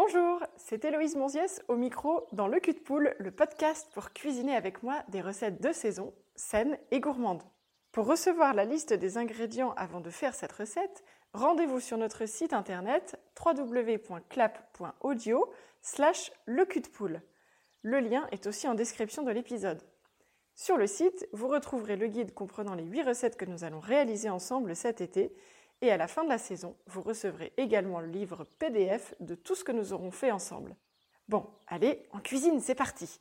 Bonjour, c'est Héloïse Monziès au micro dans Le Cul de Poule, le podcast pour cuisiner avec moi des recettes de saison, saines et gourmandes. Pour recevoir la liste des ingrédients avant de faire cette recette, rendez-vous sur notre site internet www.clap.audio slash le cul de poule. Le lien est aussi en description de l'épisode. Sur le site, vous retrouverez le guide comprenant les 8 recettes que nous allons réaliser ensemble cet été. Et à la fin de la saison, vous recevrez également le livre PDF de tout ce que nous aurons fait ensemble. Bon, allez, en cuisine, c'est parti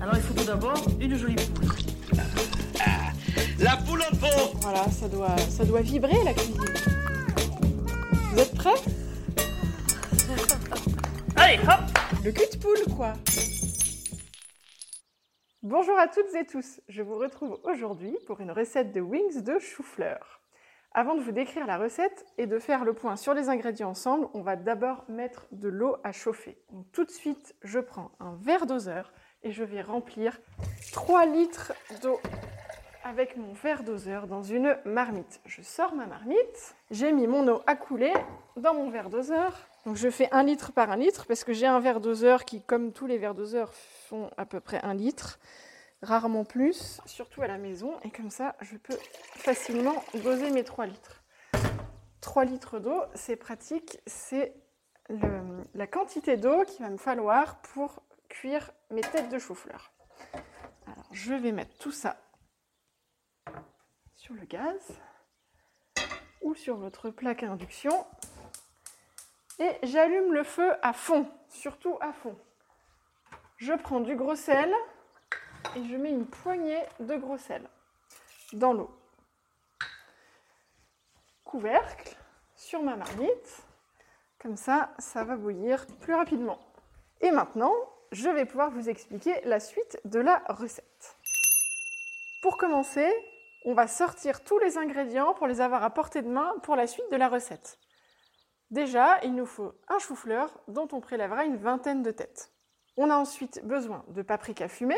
Alors il faut tout d'abord une jolie poule. La poule en pot Voilà, ça doit, ça doit vibrer la cuisine. Vous êtes prêts? Allez, hop Le cul de poule, quoi Bonjour à toutes et tous, je vous retrouve aujourd'hui pour une recette de wings de chou-fleur. Avant de vous décrire la recette et de faire le point sur les ingrédients ensemble, on va d'abord mettre de l'eau à chauffer. Tout de suite, je prends un verre doseur et je vais remplir 3 litres d'eau avec mon verre doseur dans une marmite. Je sors ma marmite, j'ai mis mon eau à couler dans mon verre doseur. Donc je fais 1 litre par 1 litre parce que j'ai un verre doseur qui, comme tous les verres doseurs, font à peu près 1 litre, rarement plus, surtout à la maison. Et comme ça, je peux facilement doser mes 3 litres. 3 litres d'eau, c'est pratique, c'est la quantité d'eau qu'il va me falloir pour cuire mes têtes de chou-fleur. Alors je vais mettre tout ça sur le gaz ou sur votre plaque à induction. Et j'allume le feu à fond, surtout à fond. Je prends du gros sel et je mets une poignée de gros sel dans l'eau. Couvercle sur ma marmite. Comme ça, ça va bouillir plus rapidement. Et maintenant, je vais pouvoir vous expliquer la suite de la recette. Pour commencer, on va sortir tous les ingrédients pour les avoir à portée de main pour la suite de la recette. Déjà, il nous faut un chou-fleur dont on prélèvera une vingtaine de têtes. On a ensuite besoin de paprika fumé,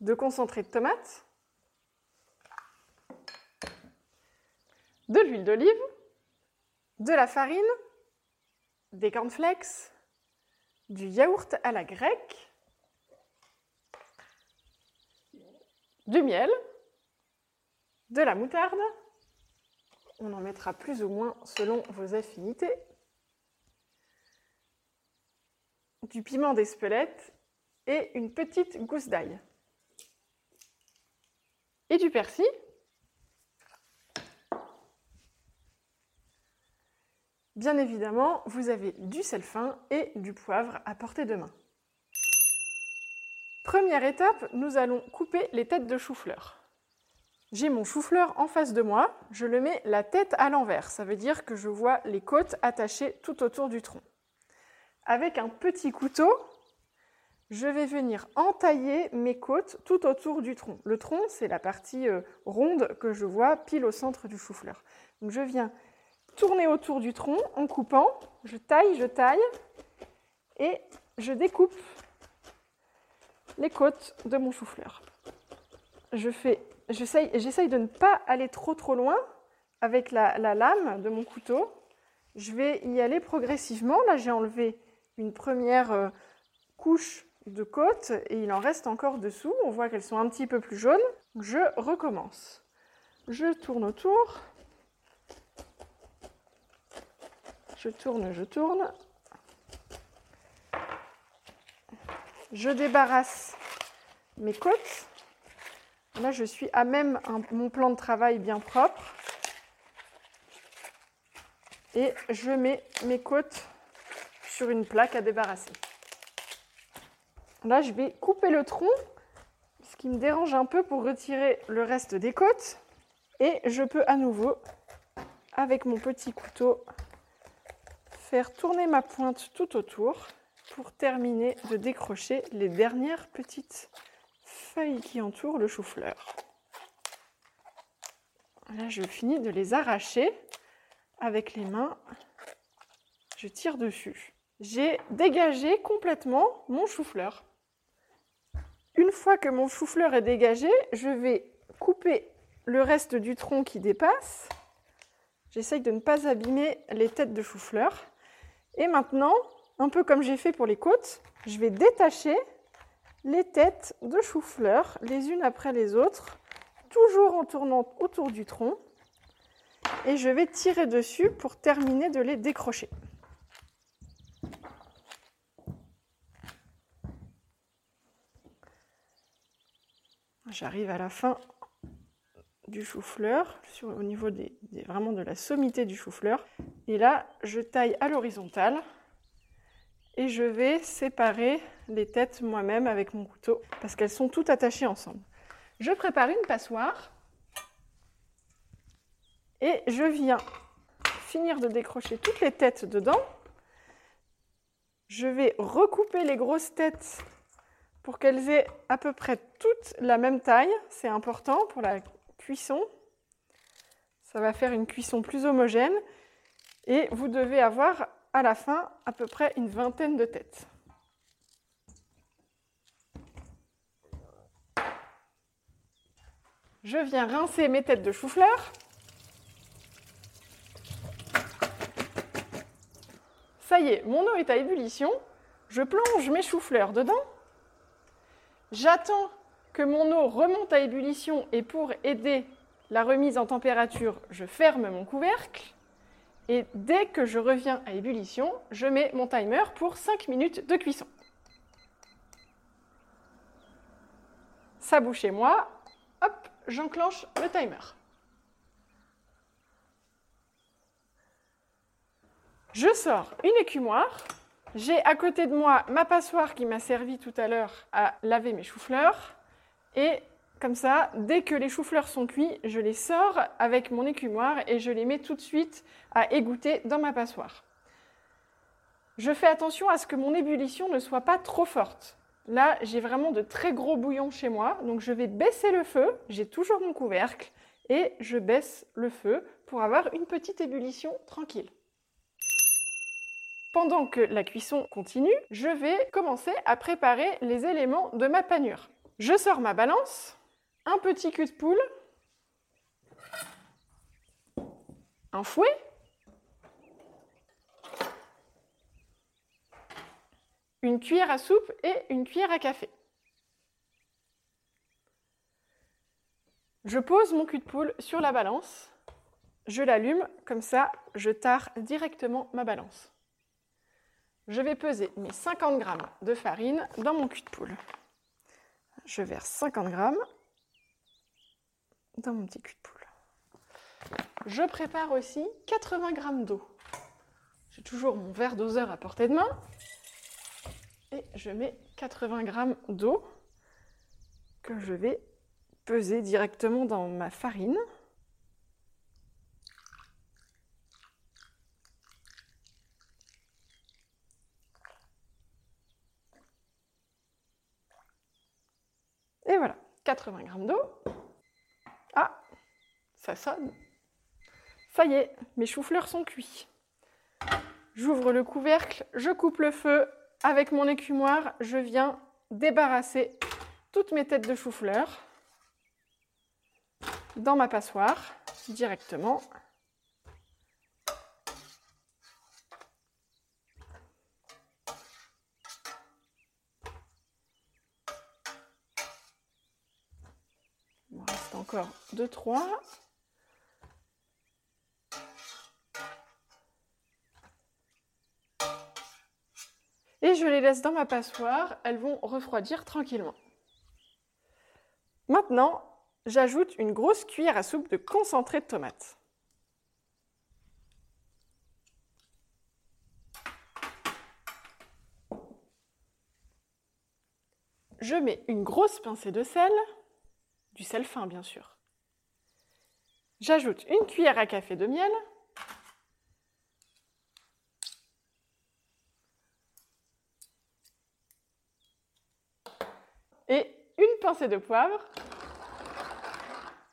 de concentré de tomate, de l'huile d'olive, de la farine, des cornflakes, du yaourt à la grecque, du miel, de la moutarde, on en mettra plus ou moins selon vos affinités, du piment d'Espelette et une petite gousse d'ail. Et du persil. Bien évidemment, vous avez du sel fin et du poivre à portée de main. Première étape, nous allons couper les têtes de chou-fleur. J'ai mon chou-fleur en face de moi, je le mets la tête à l'envers, ça veut dire que je vois les côtes attachées tout autour du tronc. Avec un petit couteau, je vais venir entailler mes côtes tout autour du tronc. Le tronc, c'est la partie euh, ronde que je vois pile au centre du chou-fleur. Je viens tourner autour du tronc en coupant, je taille, je taille et je découpe les côtes de mon chou-fleur. Je fais, j'essaye, de ne pas aller trop trop loin avec la, la lame de mon couteau. Je vais y aller progressivement. Là, j'ai enlevé une première euh, couche de côte et il en reste encore dessous. On voit qu'elles sont un petit peu plus jaunes. Je recommence. Je tourne autour. Je tourne, je tourne. Je débarrasse mes côtes. Là, je suis à même mon plan de travail bien propre. Et je mets mes côtes sur une plaque à débarrasser. Là, je vais couper le tronc, ce qui me dérange un peu pour retirer le reste des côtes. Et je peux à nouveau, avec mon petit couteau, faire tourner ma pointe tout autour pour terminer de décrocher les dernières petites qui entourent le chou-fleur. Là, je finis de les arracher avec les mains. Je tire dessus. J'ai dégagé complètement mon chou-fleur. Une fois que mon chou-fleur est dégagé, je vais couper le reste du tronc qui dépasse. J'essaye de ne pas abîmer les têtes de chou-fleur. Et maintenant, un peu comme j'ai fait pour les côtes, je vais détacher les têtes de chou-fleur les unes après les autres, toujours en tournant autour du tronc. Et je vais tirer dessus pour terminer de les décrocher. J'arrive à la fin du chou-fleur, au niveau vraiment de la sommité du chou-fleur. Et là, je taille à l'horizontale et je vais séparer les têtes moi-même avec mon couteau parce qu'elles sont toutes attachées ensemble. Je prépare une passoire et je viens finir de décrocher toutes les têtes dedans. Je vais recouper les grosses têtes pour qu'elles aient à peu près toutes la même taille. C'est important pour la cuisson. Ça va faire une cuisson plus homogène. Et vous devez avoir à la fin à peu près une vingtaine de têtes. Je viens rincer mes têtes de chou-fleur. Ça y est, mon eau est à ébullition. Je plonge mes choux-fleurs dedans. J'attends que mon eau remonte à ébullition et pour aider la remise en température, je ferme mon couvercle. Et dès que je reviens à ébullition, je mets mon timer pour 5 minutes de cuisson. Ça bouge chez moi, hop, j'enclenche le timer. Je sors une écumoire. J'ai à côté de moi ma passoire qui m'a servi tout à l'heure à laver mes choux-fleurs. Et comme ça, dès que les choux-fleurs sont cuits, je les sors avec mon écumoire et je les mets tout de suite à égoutter dans ma passoire. Je fais attention à ce que mon ébullition ne soit pas trop forte. Là, j'ai vraiment de très gros bouillons chez moi, donc je vais baisser le feu, j'ai toujours mon couvercle, et je baisse le feu pour avoir une petite ébullition tranquille. Pendant que la cuisson continue, je vais commencer à préparer les éléments de ma panure. Je sors ma balance, un petit cul de poule, un fouet, une cuillère à soupe et une cuillère à café. Je pose mon cul de poule sur la balance, je l'allume, comme ça je tare directement ma balance je vais peser mes 50 g de farine dans mon cul de poule. Je verse 50 g dans mon petit cul de poule. Je prépare aussi 80 g d'eau. J'ai toujours mon verre doseur à portée de main. Et je mets 80 g d'eau que je vais peser directement dans ma farine. Et voilà, 80 g d'eau. Ça sonne. Ça y est, mes choux-fleurs sont cuits. J'ouvre le couvercle, je coupe le feu. Avec mon écumoire, je viens débarrasser toutes mes têtes de choux-fleurs dans ma passoire directement. encore 2, Et je les laisse dans ma passoire, elles vont refroidir tranquillement. Maintenant, j'ajoute une grosse cuillère à soupe de concentré de tomate. Je mets une grosse pincée de sel, du sel fin bien sûr. J'ajoute une cuillère à café de miel. Et une pincée de poivre,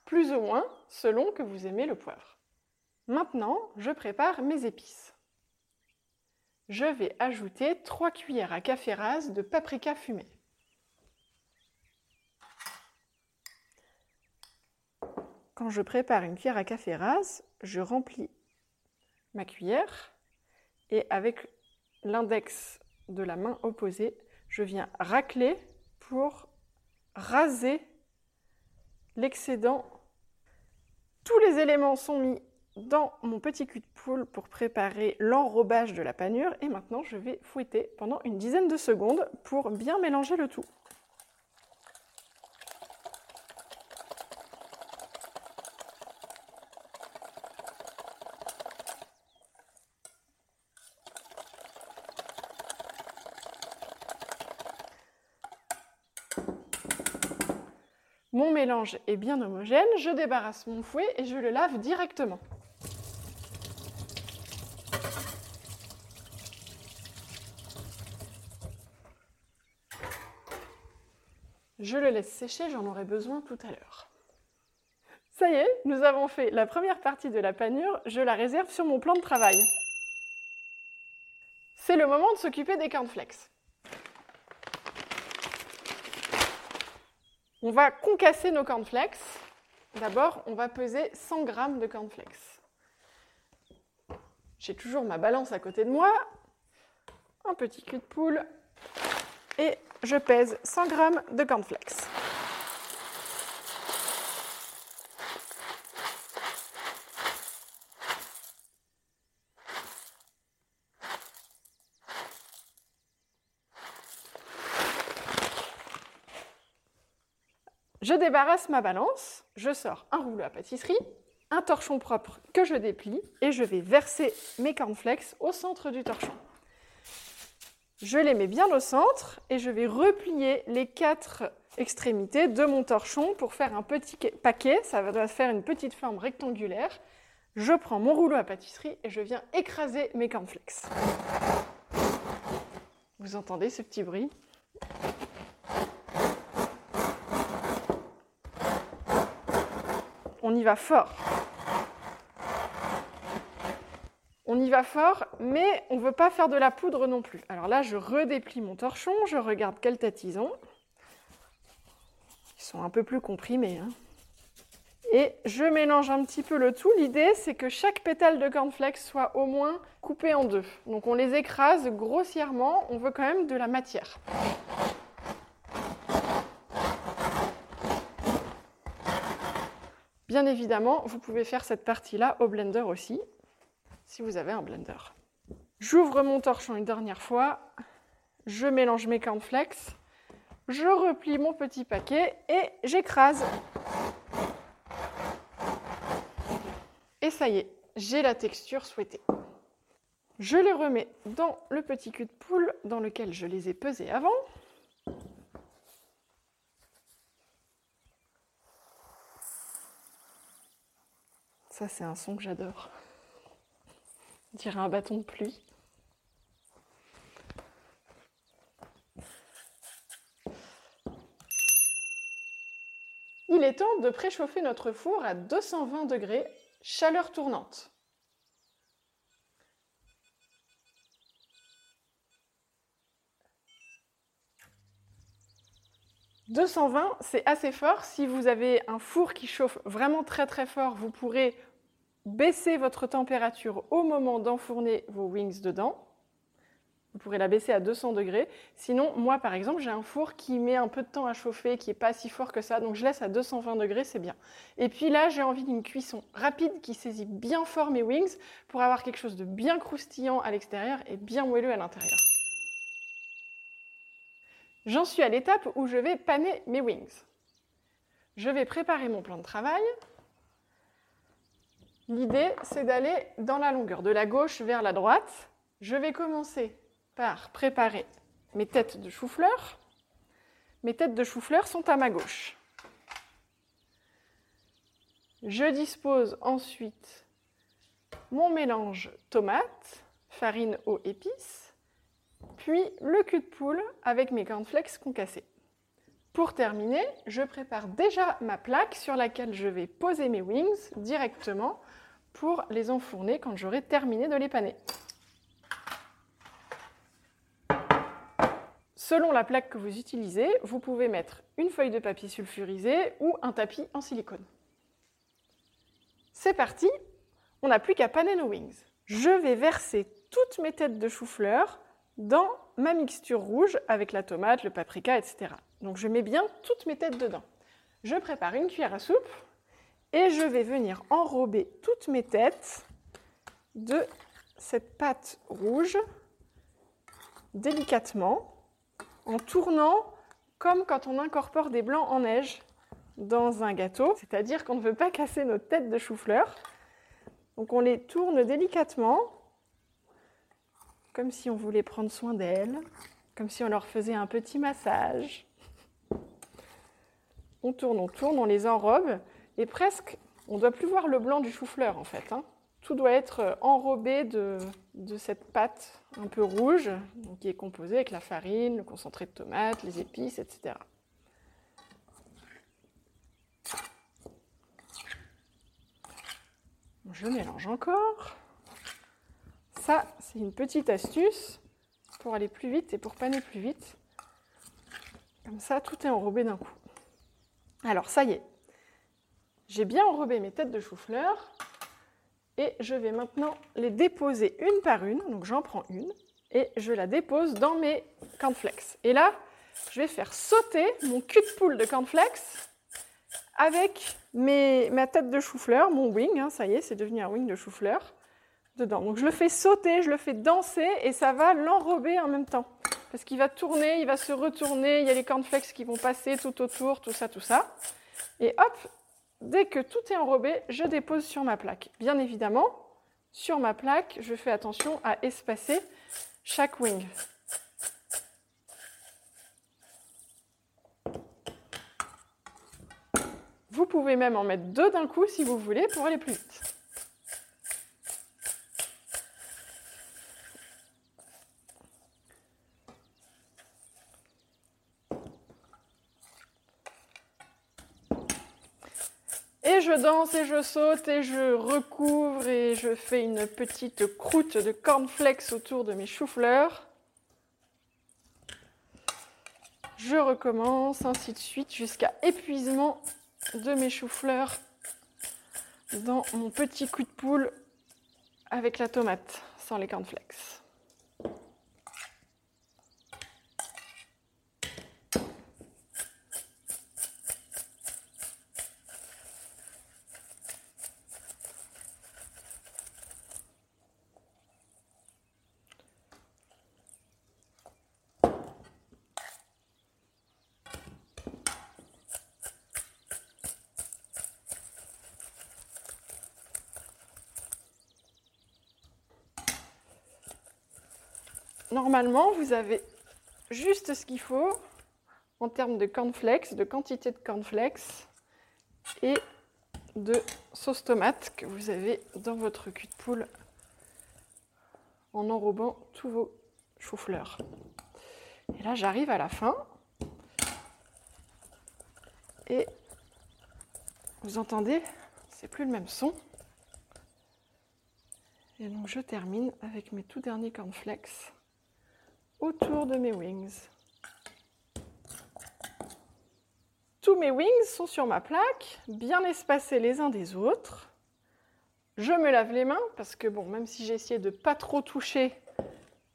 plus ou moins selon que vous aimez le poivre. Maintenant, je prépare mes épices. Je vais ajouter 3 cuillères à café rase de paprika fumé. Quand je prépare une cuillère à café rase, je remplis ma cuillère et avec l'index de la main opposée, je viens racler raser l'excédent. Tous les éléments sont mis dans mon petit cul de poule pour préparer l'enrobage de la panure et maintenant je vais fouetter pendant une dizaine de secondes pour bien mélanger le tout. Mon mélange est bien homogène, je débarrasse mon fouet et je le lave directement. Je le laisse sécher, j'en aurai besoin tout à l'heure. Ça y est, nous avons fait la première partie de la panure, je la réserve sur mon plan de travail. C'est le moment de s'occuper des cornflakes. On va concasser nos cornflakes. D'abord, on va peser 100 g de cornflakes. J'ai toujours ma balance à côté de moi, un petit cul de poule et je pèse 100 g de cornflakes. Je débarrasse ma balance, je sors un rouleau à pâtisserie, un torchon propre que je déplie et je vais verser mes cornflakes au centre du torchon. Je les mets bien au centre et je vais replier les quatre extrémités de mon torchon pour faire un petit paquet. Ça va faire une petite forme rectangulaire. Je prends mon rouleau à pâtisserie et je viens écraser mes cornflakes. Vous entendez ce petit bruit? On y va fort. On y va fort, mais on ne veut pas faire de la poudre non plus. Alors là, je redéplie mon torchon, je regarde quelle tête ils ont. Ils sont un peu plus comprimés. Hein. Et je mélange un petit peu le tout. L'idée, c'est que chaque pétale de cornflakes soit au moins coupé en deux. Donc on les écrase grossièrement, on veut quand même de la matière. Bien évidemment, vous pouvez faire cette partie-là au blender aussi si vous avez un blender. J'ouvre mon torchon une dernière fois, je mélange mes cornflakes, je replie mon petit paquet et j'écrase. Et ça y est, j'ai la texture souhaitée. Je les remets dans le petit cul de poule dans lequel je les ai pesés avant. C'est un son que j'adore dirait un bâton de pluie. Il est temps de préchauffer notre four à 220 degrés, chaleur tournante. « 220, c'est assez fort. Si vous avez un four qui chauffe vraiment très très fort, vous pourrez baissez votre température au moment d'enfourner vos wings dedans. Vous pourrez la baisser à 200 degrés. Sinon, moi par exemple, j'ai un four qui met un peu de temps à chauffer, qui n'est pas si fort que ça, donc je laisse à 220 degrés, c'est bien. Et puis là, j'ai envie d'une cuisson rapide qui saisit bien fort mes wings pour avoir quelque chose de bien croustillant à l'extérieur et bien moelleux à l'intérieur. J'en suis à l'étape où je vais paner mes wings. Je vais préparer mon plan de travail. L'idée, c'est d'aller dans la longueur, de la gauche vers la droite. Je vais commencer par préparer mes têtes de chou-fleur. Mes têtes de chou-fleur sont à ma gauche. Je dispose ensuite mon mélange tomate, farine, eau, épices, puis le cul de poule avec mes cornflakes concassés. Pour terminer, je prépare déjà ma plaque sur laquelle je vais poser mes wings directement pour les enfourner quand j'aurai terminé de les paner. Selon la plaque que vous utilisez, vous pouvez mettre une feuille de papier sulfurisé ou un tapis en silicone. C'est parti, on n'a plus qu'à paner nos wings. je vais verser toutes mes têtes de chou-fleur dans ma mixture rouge avec la tomate, le paprika, etc. Donc je mets bien toutes mes têtes dedans. Je prépare une cuillère à soupe et je vais venir enrober toutes mes têtes de cette pâte rouge délicatement en tournant comme quand on incorpore des blancs en neige dans un gâteau, c'est-à-dire qu'on ne veut pas casser notre tête de chou-fleur. Donc on les tourne délicatement, comme si on voulait prendre soin d'elles, comme si on leur faisait un petit massage. On tourne, on tourne, on les enrobe, presque, on ne doit plus voir le blanc du chou-fleur en fait. Hein. Tout doit être enrobé de, de, cette pâte un peu rouge, qui est composée avec la farine, le concentré de tomate, les épices, etc. Je mélange encore. Ça, c'est une petite astuce pour aller plus vite et pour paner plus vite. Comme ça, tout est enrobé d'un coup. Alors, ça y est. J'ai bien enrobé mes têtes de chou-fleur et je vais maintenant les déposer une par une. Donc, j'en prends une et je la dépose dans mes cornflakes. Et là, je vais faire sauter mon cul de poule de cornflakes avec ma tête de chou-fleur, mon wing, hein, ça y est, c'est devenu un wing de chou-fleur, dedans. Donc je le fais sauter, je le fais danser et ça va l'enrober en même temps. Parce qu'il va tourner, il va se retourner, il y a les cornflakes qui vont passer tout autour, tout ça, tout ça. Et hop, dès que tout est enrobé, je dépose sur ma plaque. Bien évidemment, sur ma plaque, je fais attention à espacer chaque wing. Vous pouvez même en mettre deux d'un coup si vous voulez pour aller plus vite. Je danse et je saute et je recouvre et je fais une petite croûte de cornflakes autour de mes choux-fleurs. Je recommence ainsi de suite jusqu'à épuisement de mes choux-fleurs dans mon petit coup de poule avec la tomate sans les cornflakes. Normalement, vous avez juste ce qu'il faut en termes de cornflakes, de quantité de cornflakes et de sauce tomate que vous avez dans votre cul de poule en enrobant tous vos choux-fleurs. Et là, j'arrive à la fin. Et vous entendez, c'est plus le même son. Et donc je termine avec mes tout derniers cornflakes autour de mes wings. Tous mes wings sont sur ma plaque, bien espacés les uns des autres. Je me lave les mains parce que, bon, même si j'ai essayé de pas trop toucher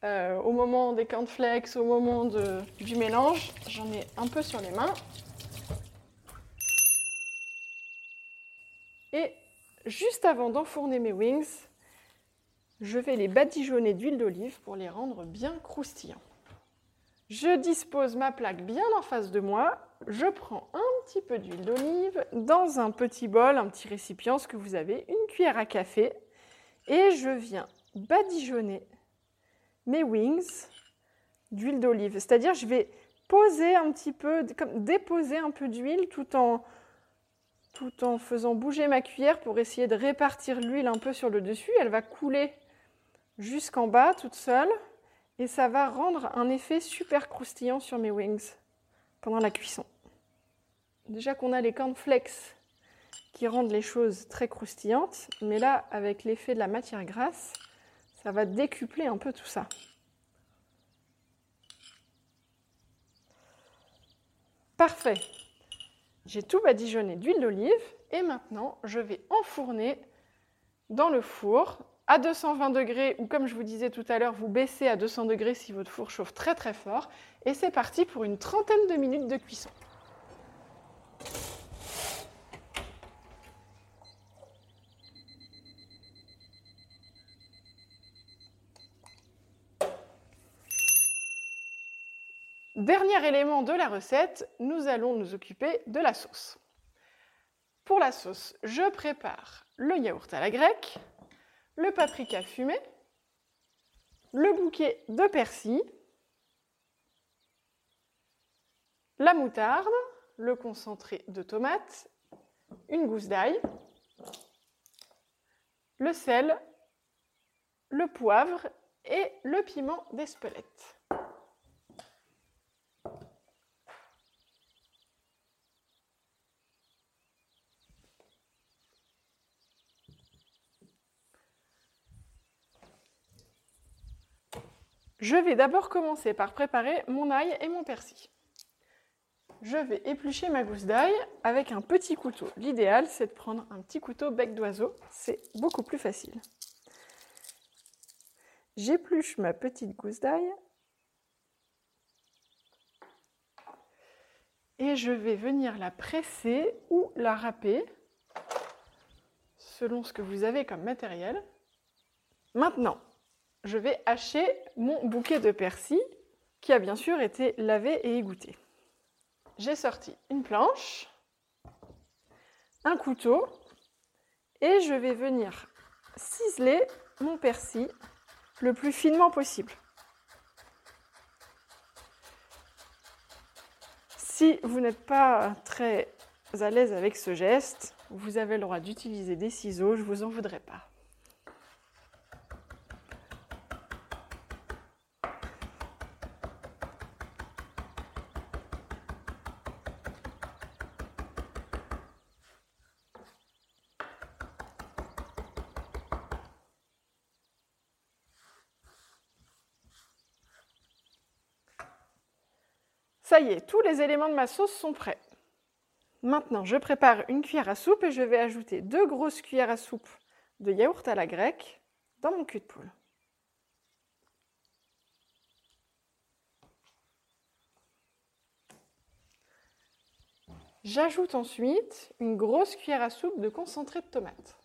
euh, au moment des cornflakes, au moment du mélange, j'en ai un peu sur les mains. Et juste avant d'enfourner mes wings, je vais les badigeonner d'huile d'olive pour les rendre bien croustillants. Je dispose ma plaque bien en face de moi. Je prends un petit peu d'huile d'olive dans un petit bol, un petit récipient, ce que vous avez, une cuillère à café. Et je viens badigeonner mes wings d'huile d'olive. C'est-à-dire, je vais poser un petit peu, comme déposer un peu d'huile tout en, tout en faisant bouger ma cuillère pour essayer de répartir l'huile un peu sur le dessus. Elle va couler jusqu'en bas toute seule et ça va rendre un effet super croustillant sur mes wings pendant la cuisson. Déjà qu'on a les cornflakes qui rendent les choses très croustillantes, mais là, avec l'effet de la matière grasse, ça va décupler un peu tout ça. Parfait. J'ai tout badigeonné d'huile d'olive et maintenant je vais enfourner dans le four à 220 degrés ou comme je vous disais tout à l'heure, vous baissez à 200 degrés si votre four chauffe très très fort. Et c'est parti pour une trentaine de minutes de cuisson. Dernier élément de la recette, nous allons nous occuper de la sauce. Pour la sauce, je prépare le yaourt à la grecque, le paprika fumé, le bouquet de persil, la moutarde, le concentré de tomate, une gousse d'ail, le sel, le poivre et le piment d'Espelette. Je vais d'abord commencer par préparer mon ail et mon persil. Je vais éplucher ma gousse d'ail avec un petit couteau. L'idéal, c'est de prendre un petit couteau bec d'oiseau. C'est beaucoup plus facile. J'épluche ma petite gousse d'ail. Et je vais venir la presser ou la râper selon ce que vous avez comme matériel. Maintenant, je vais hacher mon bouquet de persil qui a bien sûr été lavé et égoutté. J'ai sorti une planche, un couteau et je vais venir ciseler mon persil le plus finement possible. Si vous n'êtes pas très à l'aise avec ce geste, vous avez le droit d'utiliser des ciseaux, je ne vous en voudrais pas. Ça y est, tous les éléments de ma sauce sont prêts. Maintenant, je prépare une cuillère à soupe et je vais ajouter deux grosses cuillères à soupe de yaourt à la grecque dans mon cul de poule. J'ajoute ensuite une grosse cuillère à soupe de concentré de tomate.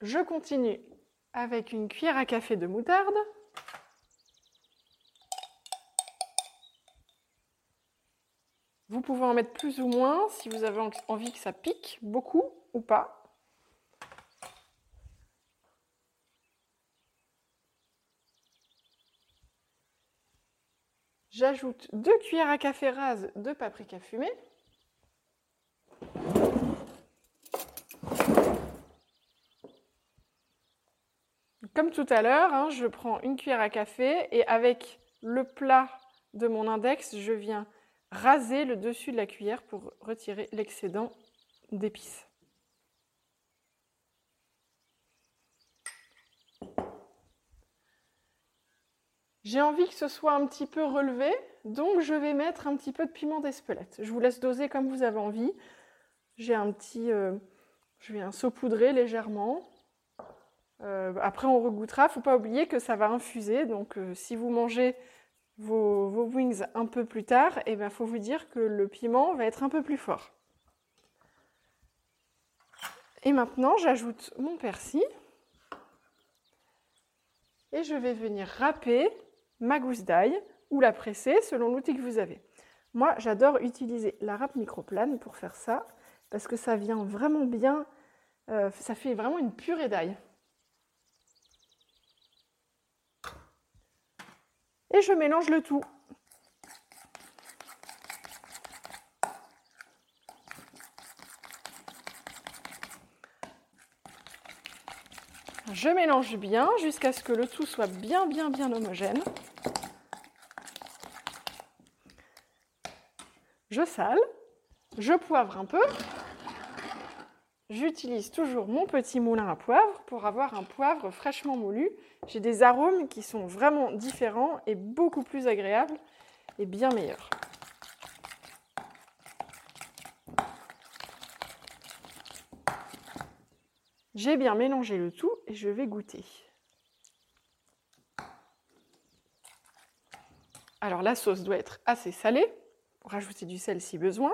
Je continue avec une cuillère à café de moutarde. Vous pouvez en mettre plus ou moins si vous avez envie que ça pique beaucoup ou pas. J'ajoute deux cuillères à café rase de paprika fumé. Comme tout à l'heure, hein, je prends une cuillère à café et avec le plat de mon index, je viens raser le dessus de la cuillère pour retirer l'excédent d'épices. J'ai envie que ce soit un petit peu relevé, donc je vais mettre un petit peu de piment d'Espelette. Je vous laisse doser comme vous avez envie. J'ai un petit, euh, je viens saupoudrer légèrement. Euh, après, on regoutera. Faut pas oublier que ça va infuser. Donc, euh, si vous mangez vos, wings un peu plus tard, il eh ben, faut vous dire que le piment va être un peu plus fort. Et maintenant, j'ajoute mon persil. Et je vais venir râper ma gousse d'ail ou la presser selon l'outil que vous avez. Moi, j'adore utiliser la râpe microplane pour faire ça parce que ça vient vraiment bien, euh, ça fait vraiment une purée d'ail. Et je mélange le tout. Je mélange bien jusqu'à ce que le tout soit bien bien bien homogène. Je sale, je poivre un peu. J'utilise toujours mon petit moulin à poivre pour avoir un poivre fraîchement moulu. J'ai des arômes qui sont vraiment différents et beaucoup plus agréables. est bien meilleur. J'ai bien mélangé le tout et je vais goûter. Alors la sauce doit être assez salée, pour rajouter du sel si besoin.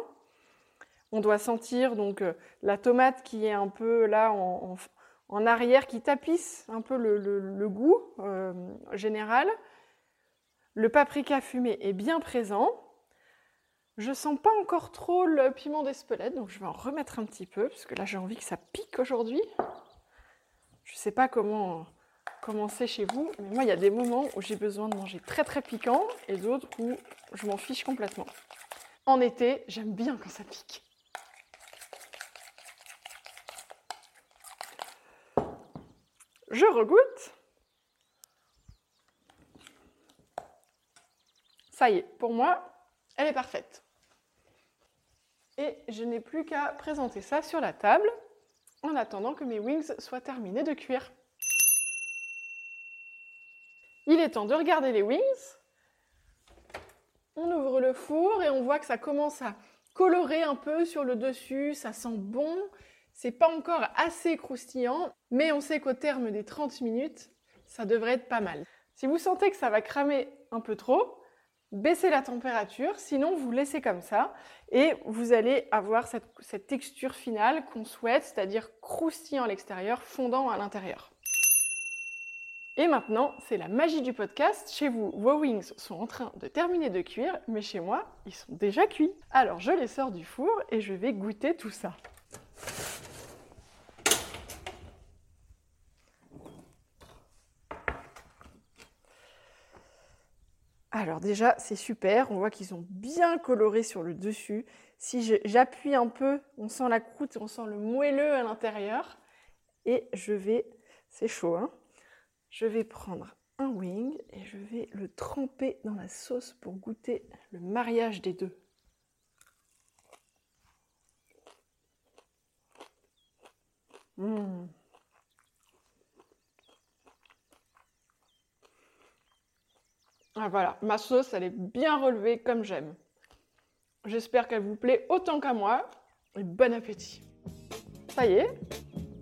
On doit sentir donc euh, la tomate qui est un peu là en, arrière, qui tapisse un peu le, goût euh, général. Le paprika fumé est bien présent. Je sens pas encore trop le piment d'Espelette, donc je vais en remettre un petit peu, parce que là j'ai envie que ça pique aujourd'hui. Je sais pas comment c'est chez vous, mais moi il y a des moments où j'ai besoin de manger très très piquant et d'autres où je m'en fiche complètement. En été, j'aime bien quand ça pique. Je regoute. Ça y est, pour moi, elle est parfaite. Et je n'ai plus qu'à présenter ça sur la table en attendant que mes wings soient terminés de cuire. Il est temps de regarder les wings. On ouvre le four et on voit que ça commence à colorer un peu sur le dessus, ça sent bon. C'est pas encore assez croustillant, mais on sait qu'au terme des 30 minutes, ça devrait être pas mal. Si vous sentez que ça va cramer un peu trop, baissez la température, sinon vous laissez comme ça et vous allez avoir cette, texture finale qu'on souhaite, c'est-à-dire croustillant à l'extérieur, fondant à l'intérieur. Et maintenant, c'est la magie du podcast. Chez vous, vos wings sont en train de terminer de cuire, mais chez moi, ils sont déjà cuits. Alors, je les sors du four et je vais goûter tout ça. Alors déjà, c'est super, on voit qu'ils ont bien coloré sur le dessus. Si j'appuie un peu, on sent la croûte, on sent le moelleux à l'intérieur. Et je vais, c'est chaud, hein je vais prendre un wing et je vais le tremper dans la sauce pour goûter le mariage des deux. Mmh. Ah, voilà, ma sauce, elle est bien relevée comme j'aime. J'espère qu'elle vous plaît autant qu'à moi. Et bon appétit. Ça y est,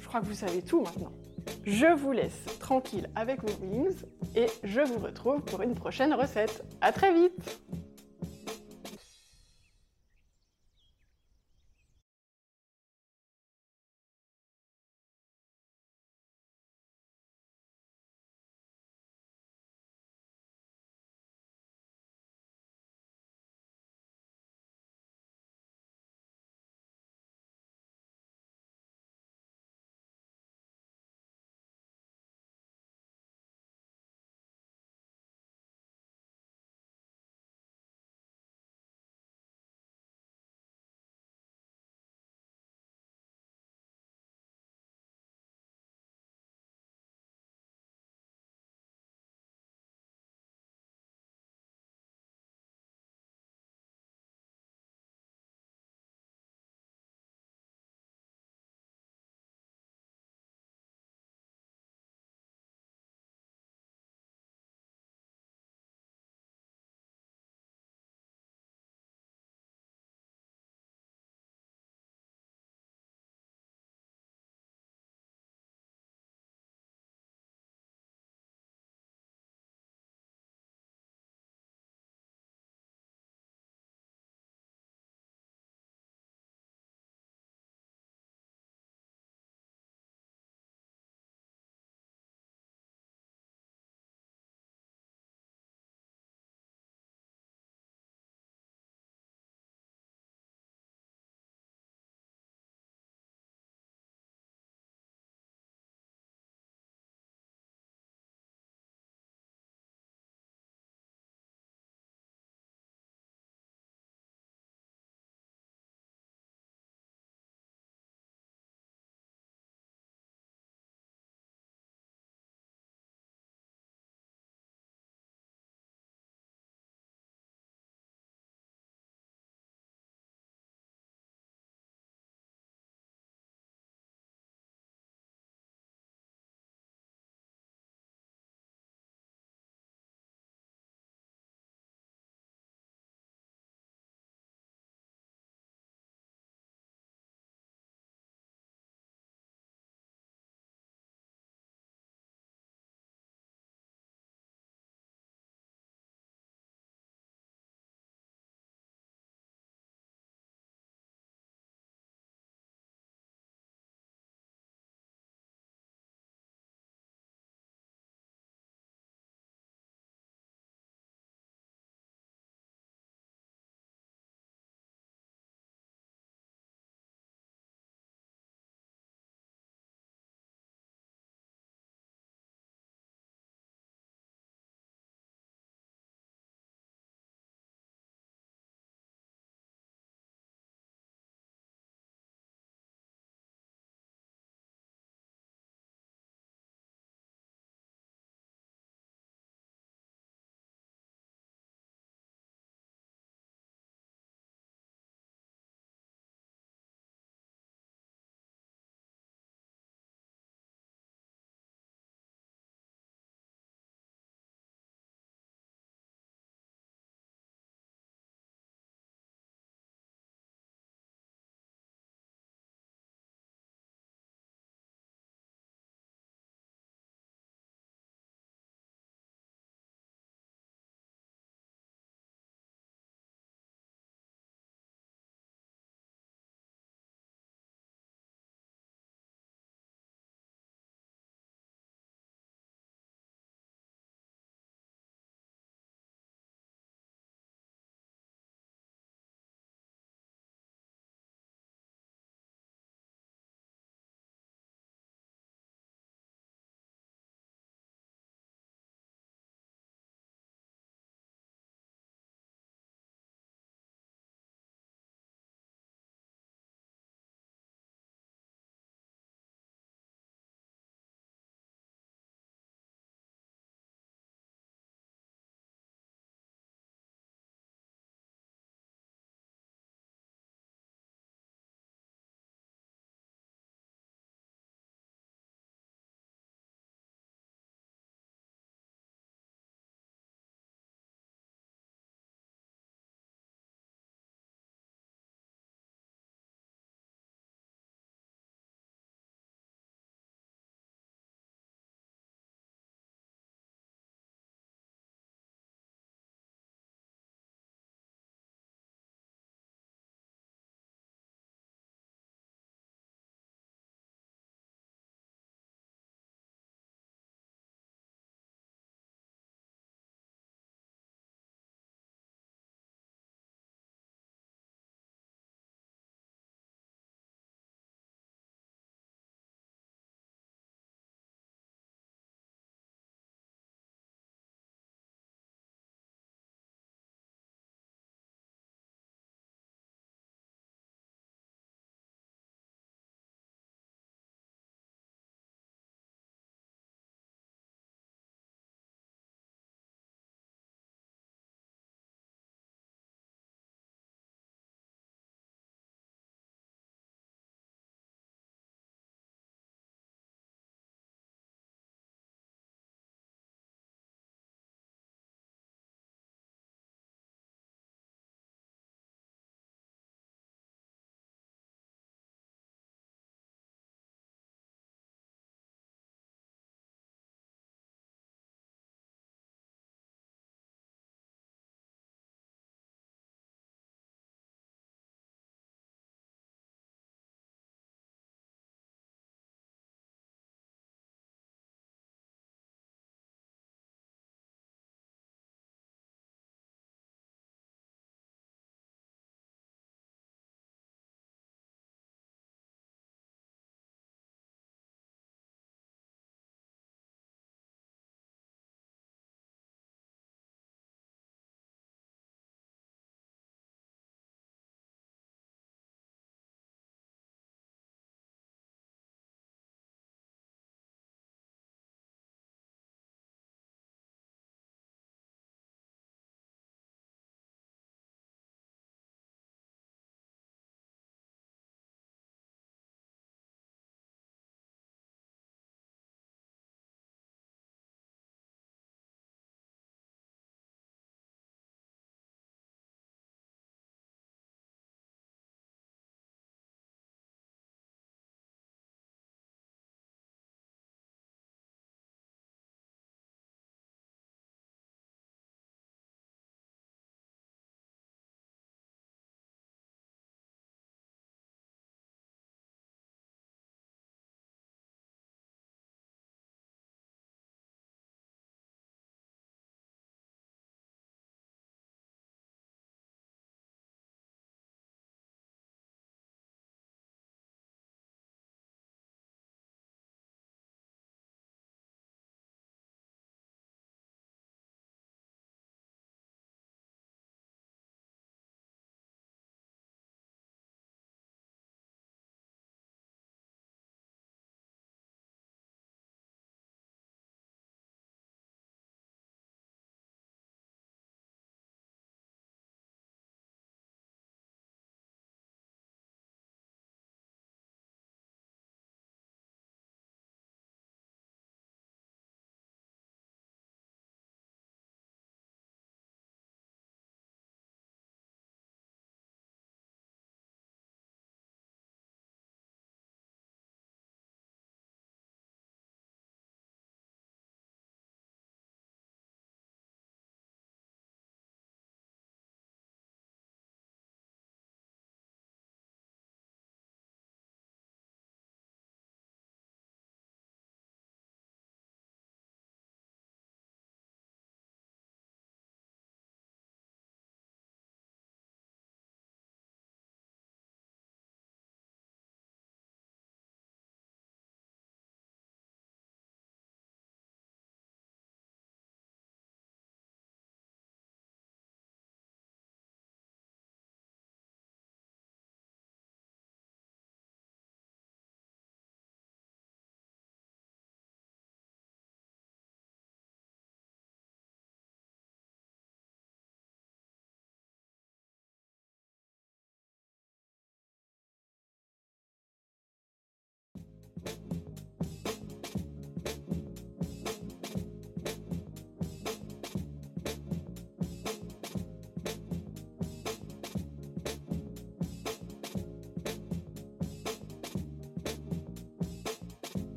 je crois que vous savez tout maintenant. Je vous laisse tranquille avec vos wings et je vous retrouve pour une prochaine recette. À très vite